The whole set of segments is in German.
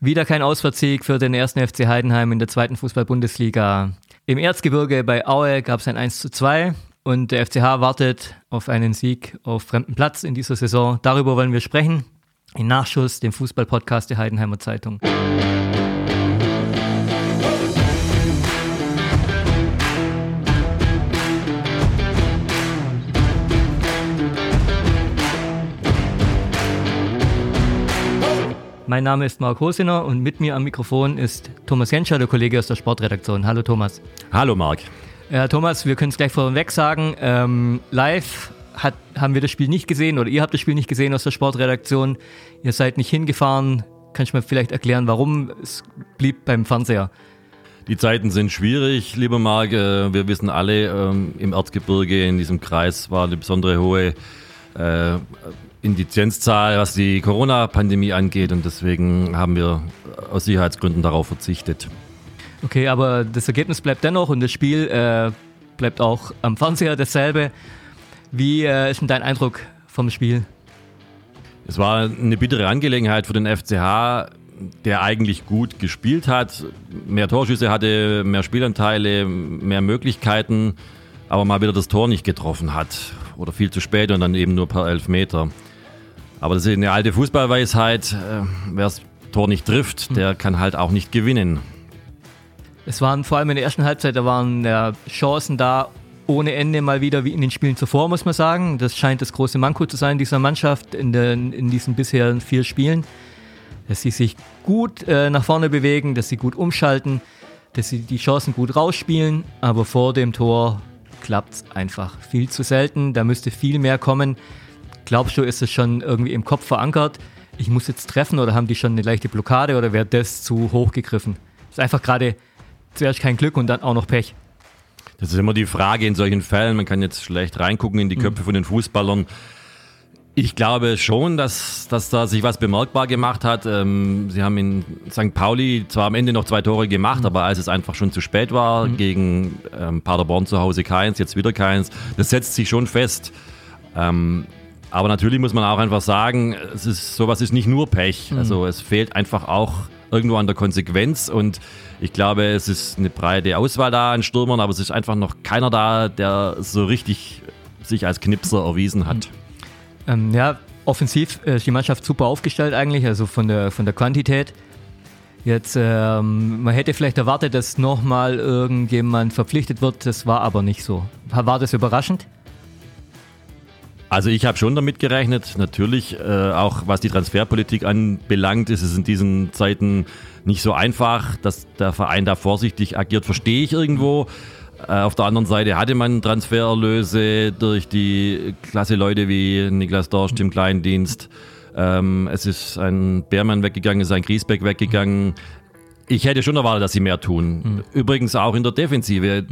Wieder kein Auswärtssieg für den ersten FC Heidenheim in der zweiten Fußball-Bundesliga. Im Erzgebirge bei Aue gab es ein 1 zu 2 und der FCH wartet auf einen Sieg auf fremden Platz in dieser Saison. Darüber wollen wir sprechen. In Nachschuss, dem Fußball-Podcast der Heidenheimer Zeitung. Mein Name ist Marc Hosiner und mit mir am Mikrofon ist Thomas Jenscher, der Kollege aus der Sportredaktion. Hallo Thomas. Hallo Marc. Ja, Thomas, wir können es gleich vorweg sagen. Ähm, live hat, haben wir das Spiel nicht gesehen oder ihr habt das Spiel nicht gesehen aus der Sportredaktion. Ihr seid nicht hingefahren. Kannst du mir vielleicht erklären, warum es blieb beim Fernseher? Die Zeiten sind schwierig, lieber Marc. Äh, wir wissen alle, ähm, im Erzgebirge, in diesem Kreis war eine besondere hohe äh, Indizenzzahl, was die Corona-Pandemie angeht und deswegen haben wir aus Sicherheitsgründen darauf verzichtet. Okay, aber das Ergebnis bleibt dennoch und das Spiel äh, bleibt auch am Fernseher dasselbe. Wie äh, ist denn dein Eindruck vom Spiel? Es war eine bittere Angelegenheit für den FCH, der eigentlich gut gespielt hat, mehr Torschüsse hatte, mehr Spielanteile, mehr Möglichkeiten, aber mal wieder das Tor nicht getroffen hat oder viel zu spät und dann eben nur per Elfmeter. Aber das ist eine alte Fußballweisheit. Äh, Wer das Tor nicht trifft, hm. der kann halt auch nicht gewinnen. Es waren vor allem in der ersten Halbzeit, da waren ja, Chancen da ohne Ende mal wieder wie in den Spielen zuvor, muss man sagen. Das scheint das große Manko zu sein dieser Mannschaft in, den, in diesen bisherigen vier Spielen. Dass sie sich gut äh, nach vorne bewegen, dass sie gut umschalten, dass sie die Chancen gut rausspielen, aber vor dem Tor klappt es einfach viel zu selten. Da müsste viel mehr kommen. Glaubst du, ist es schon irgendwie im Kopf verankert? Ich muss jetzt treffen oder haben die schon eine leichte Blockade oder wäre das zu hoch gegriffen? Ist einfach gerade zuerst kein Glück und dann auch noch Pech. Das ist immer die Frage in solchen Fällen. Man kann jetzt schlecht reingucken in die mhm. Köpfe mhm. von den Fußballern. Ich glaube schon, dass, dass da sich was bemerkbar gemacht hat. Ähm, sie haben in St. Pauli zwar am Ende noch zwei Tore gemacht, mhm. aber als es einfach schon zu spät war, mhm. gegen ähm, Paderborn zu Hause keins, jetzt wieder keins, das setzt sich schon fest. Ähm, aber natürlich muss man auch einfach sagen, es ist, sowas ist nicht nur Pech. Mhm. Also es fehlt einfach auch irgendwo an der Konsequenz und ich glaube, es ist eine breite Auswahl da an Stürmern, aber es ist einfach noch keiner da, der so richtig sich als Knipser erwiesen hat. Mhm. Ähm, ja, offensiv ist die Mannschaft super aufgestellt eigentlich, also von der, von der Quantität. Jetzt, ähm, man hätte vielleicht erwartet, dass nochmal irgendjemand verpflichtet wird, das war aber nicht so. War das überraschend? Also ich habe schon damit gerechnet. Natürlich, äh, auch was die Transferpolitik anbelangt, ist es in diesen Zeiten nicht so einfach, dass der Verein da vorsichtig agiert, verstehe ich irgendwo. Äh, auf der anderen Seite hatte man Transfererlöse durch die klasse Leute wie Niklas Dorsch im Kleindienst. Ähm, es ist ein Beermann weggegangen, es ist ein Griesbeck weggegangen. Ich hätte schon erwartet, dass sie mehr tun. Mhm. Übrigens auch in der Defensive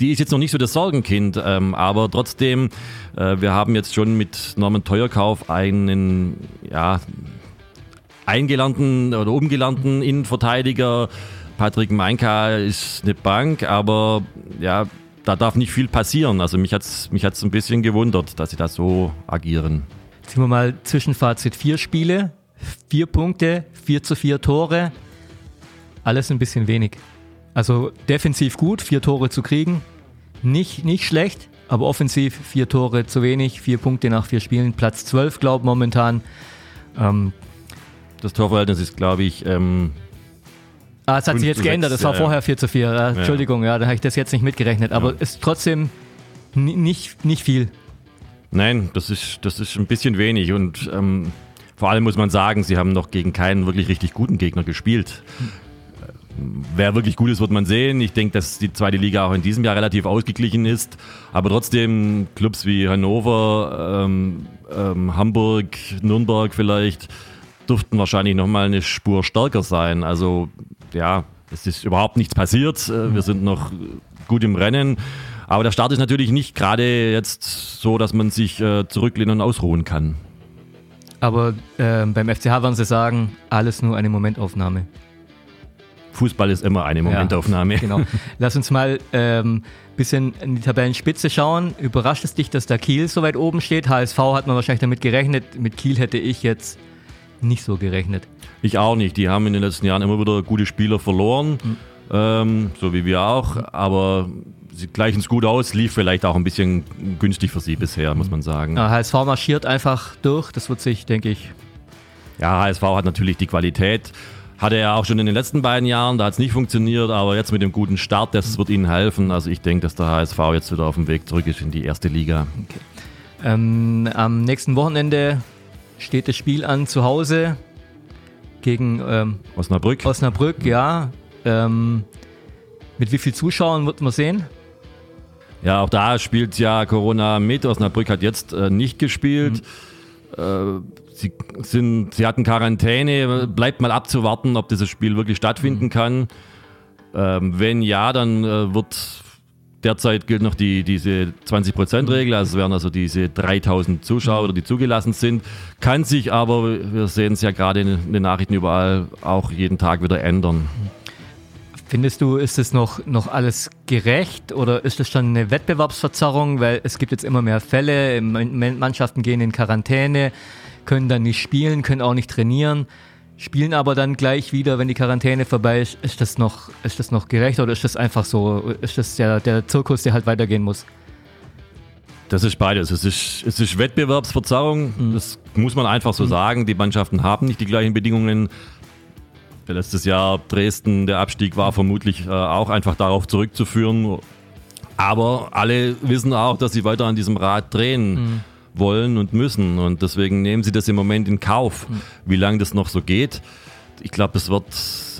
die ist jetzt noch nicht so das Sorgenkind, ähm, aber trotzdem, äh, wir haben jetzt schon mit Norman Teuerkauf einen, ja, eingelernten oder umgelernten Innenverteidiger. Patrick Meinka ist eine Bank, aber ja, da darf nicht viel passieren. Also mich hat es mich hat's ein bisschen gewundert, dass sie da so agieren. Ziehen wir mal Zwischenfazit. Vier Spiele, vier Punkte, vier zu vier Tore. Alles ein bisschen wenig. Also defensiv gut, vier Tore zu kriegen. Nicht, nicht schlecht, aber offensiv vier Tore zu wenig, vier Punkte nach vier Spielen, Platz 12, glaube ich, momentan. Ähm, das Torverhältnis ist, glaube ich. Ähm, ah, es hat sich jetzt geändert, es war ja, vorher 4 zu 4. Ja, Entschuldigung, ja, da habe ich das jetzt nicht mitgerechnet, aber ja. ist trotzdem nicht, nicht viel. Nein, das ist, das ist ein bisschen wenig und ähm, vor allem muss man sagen, sie haben noch gegen keinen wirklich richtig guten Gegner gespielt. Wer wirklich gut ist, wird man sehen. Ich denke, dass die zweite Liga auch in diesem Jahr relativ ausgeglichen ist. Aber trotzdem Clubs wie Hannover, ähm, ähm, Hamburg, Nürnberg vielleicht dürften wahrscheinlich nochmal eine Spur stärker sein. Also ja, es ist überhaupt nichts passiert. Äh, wir sind noch gut im Rennen. Aber der Start ist natürlich nicht gerade jetzt so, dass man sich äh, zurücklehnen und ausruhen kann. Aber äh, beim FCH werden Sie sagen, alles nur eine Momentaufnahme. Fußball ist immer eine Momentaufnahme. Ja, genau. Lass uns mal ein ähm, bisschen in die Tabellenspitze schauen. Überrascht es dich, dass da Kiel so weit oben steht? HSV hat man wahrscheinlich damit gerechnet. Mit Kiel hätte ich jetzt nicht so gerechnet. Ich auch nicht. Die haben in den letzten Jahren immer wieder gute Spieler verloren, mhm. ähm, so wie wir auch. Aber sie gleichen es gut aus, lief vielleicht auch ein bisschen günstig für sie bisher, muss man sagen. Ja, HSV marschiert einfach durch, das wird sich, denke ich. Ja, HSV hat natürlich die Qualität. Hatte er auch schon in den letzten beiden Jahren, da hat es nicht funktioniert, aber jetzt mit dem guten Start, das wird ihnen helfen. Also ich denke, dass der HSV jetzt wieder auf dem Weg zurück ist in die erste Liga. Okay. Ähm, am nächsten Wochenende steht das Spiel an zu Hause gegen ähm, Osnabrück. Osnabrück, ja. Ähm, mit wie vielen Zuschauern wird man sehen? Ja, auch da spielt ja Corona mit. Osnabrück hat jetzt äh, nicht gespielt. Mhm. Äh, sie, sind, sie hatten Quarantäne. Bleibt mal abzuwarten, ob dieses Spiel wirklich stattfinden mhm. kann. Ähm, wenn ja, dann äh, wird derzeit gilt noch die, diese 20%-Regel, also es werden also diese 3000 Zuschauer, die zugelassen sind. Kann sich aber, wir sehen es ja gerade in den Nachrichten überall, auch jeden Tag wieder ändern. Findest du, ist es noch, noch alles gerecht oder ist es schon eine Wettbewerbsverzerrung? Weil es gibt jetzt immer mehr Fälle, Mannschaften gehen in Quarantäne, können dann nicht spielen, können auch nicht trainieren, spielen aber dann gleich wieder, wenn die Quarantäne vorbei ist. Ist das noch, ist das noch gerecht oder ist das einfach so, ist das der, der Zirkus, der halt weitergehen muss? Das ist beides. Es ist, es ist Wettbewerbsverzerrung, mhm. das muss man einfach so mhm. sagen. Die Mannschaften haben nicht die gleichen Bedingungen. Letztes Jahr Dresden, der Abstieg war vermutlich äh, auch einfach darauf zurückzuführen. Aber alle wissen auch, dass sie weiter an diesem Rad drehen mhm. Wollen und müssen. Und deswegen nehmen sie das im Moment in Kauf, mhm. wie lange das noch so geht. Ich glaube, das wird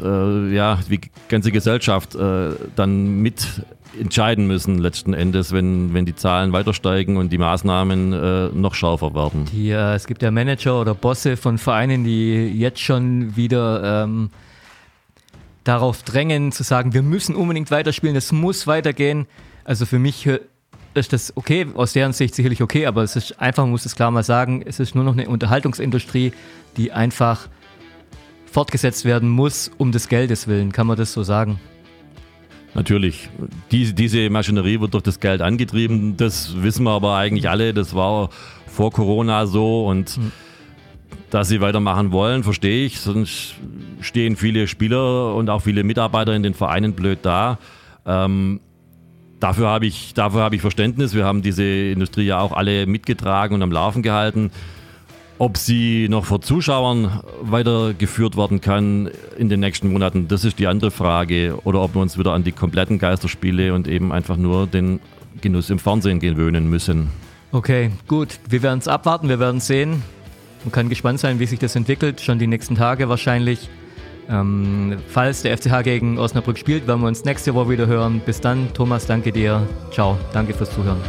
äh, ja die ganze Gesellschaft äh, dann mit entscheiden müssen letzten Endes, wenn, wenn die Zahlen weiter steigen und die Maßnahmen äh, noch schärfer werden. Die, äh, es gibt ja Manager oder Bosse von Vereinen, die jetzt schon wieder ähm, darauf drängen zu sagen, wir müssen unbedingt weiterspielen, es muss weitergehen. Also für mich ist das okay, aus deren Sicht sicherlich okay, aber es ist einfach, man muss es klar mal sagen, es ist nur noch eine Unterhaltungsindustrie, die einfach fortgesetzt werden muss, um des Geldes willen. Kann man das so sagen? Natürlich. Die, diese Maschinerie wird durch das Geld angetrieben. Das wissen wir aber eigentlich alle. Das war vor Corona so und mhm. dass sie weitermachen wollen, verstehe ich. Sonst stehen viele Spieler und auch viele Mitarbeiter in den Vereinen blöd da. Ähm, dafür habe ich, dafür ich Verständnis. Wir haben diese Industrie ja auch alle mitgetragen und am Laufen gehalten. Ob sie noch vor Zuschauern weitergeführt werden kann in den nächsten Monaten, das ist die andere Frage. Oder ob wir uns wieder an die kompletten Geisterspiele und eben einfach nur den Genuss im Fernsehen gewöhnen müssen. Okay, gut. Wir werden es abwarten, wir werden sehen. Man kann gespannt sein, wie sich das entwickelt. Schon die nächsten Tage wahrscheinlich. Ähm, falls der FCH gegen Osnabrück spielt, werden wir uns nächste Woche wieder hören. Bis dann, Thomas, danke dir. Ciao, danke fürs Zuhören.